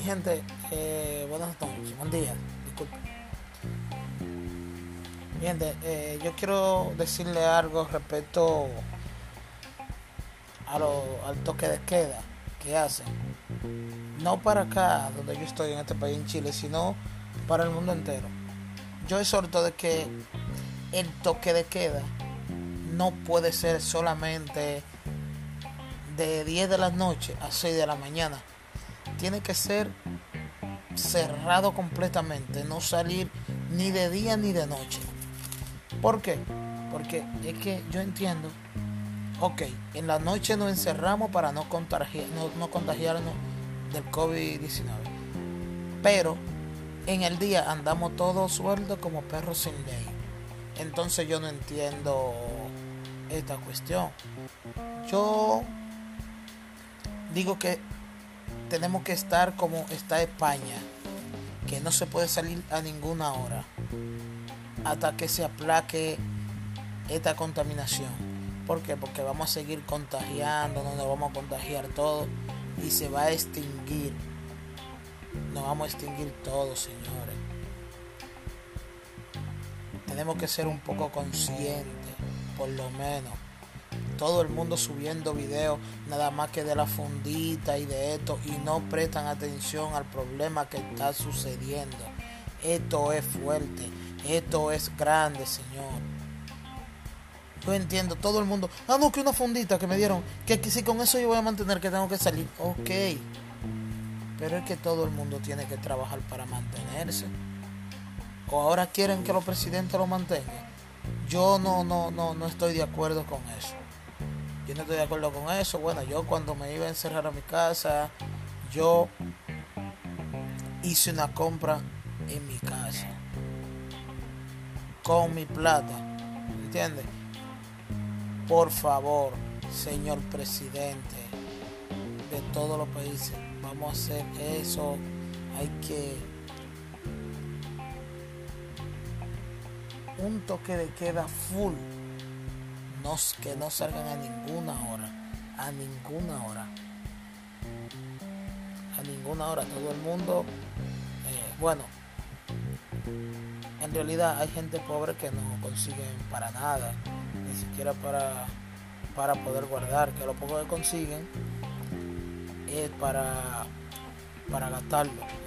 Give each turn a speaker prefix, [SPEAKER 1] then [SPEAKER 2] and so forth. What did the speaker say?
[SPEAKER 1] gente, eh, buenas noches, buen día, disculpe. Bien, eh, yo quiero decirle algo respecto a lo, al toque de queda que hacen. No para acá, donde yo estoy en este país, en Chile, sino para el mundo entero. Yo exhorto de que el toque de queda no puede ser solamente de 10 de la noche a 6 de la mañana. Tiene que ser cerrado completamente, no salir ni de día ni de noche. ¿Por qué? Porque es que yo entiendo, ok, en la noche nos encerramos para no, contagiar, no, contagiarnos del COVID-19. Pero en el día andamos todos sueldos como perros sin ley. Entonces yo no entiendo esta cuestión. Yo digo que tenemos que estar como está España, que no se puede salir a ninguna hora hasta que se aplaque esta contaminación. ¿Por qué? Porque vamos a seguir contagiando, nos vamos a contagiar todo y se va a extinguir. Nos vamos a extinguir todos, señores. Tenemos que ser un poco conscientes, por lo menos todo el mundo subiendo videos nada más que de la fundita y de esto y no prestan atención al problema que está sucediendo. Esto es fuerte, esto es grande, Señor. Yo entiendo, todo el mundo, ah, no, que una fundita que me dieron, que, si con eso yo voy a mantener que tengo que salir, ok. Pero es que todo el mundo tiene que trabajar para mantenerse. O ahora quieren que los presidentes lo mantengan. Yo no, no, no, no estoy de acuerdo con eso. Yo no estoy de acuerdo con eso. Bueno, yo cuando me iba a encerrar a mi casa, yo hice una compra en mi casa. Con mi plata. ¿Entiendes? Por favor, señor presidente de todos los países, vamos a hacer eso. Hay que un toque de queda full que no salgan a ninguna hora, a ninguna hora, a ninguna hora, todo el mundo, eh, bueno, en realidad hay gente pobre que no consiguen para nada, ni siquiera para, para poder guardar, que lo poco que consiguen es para, para gastarlo.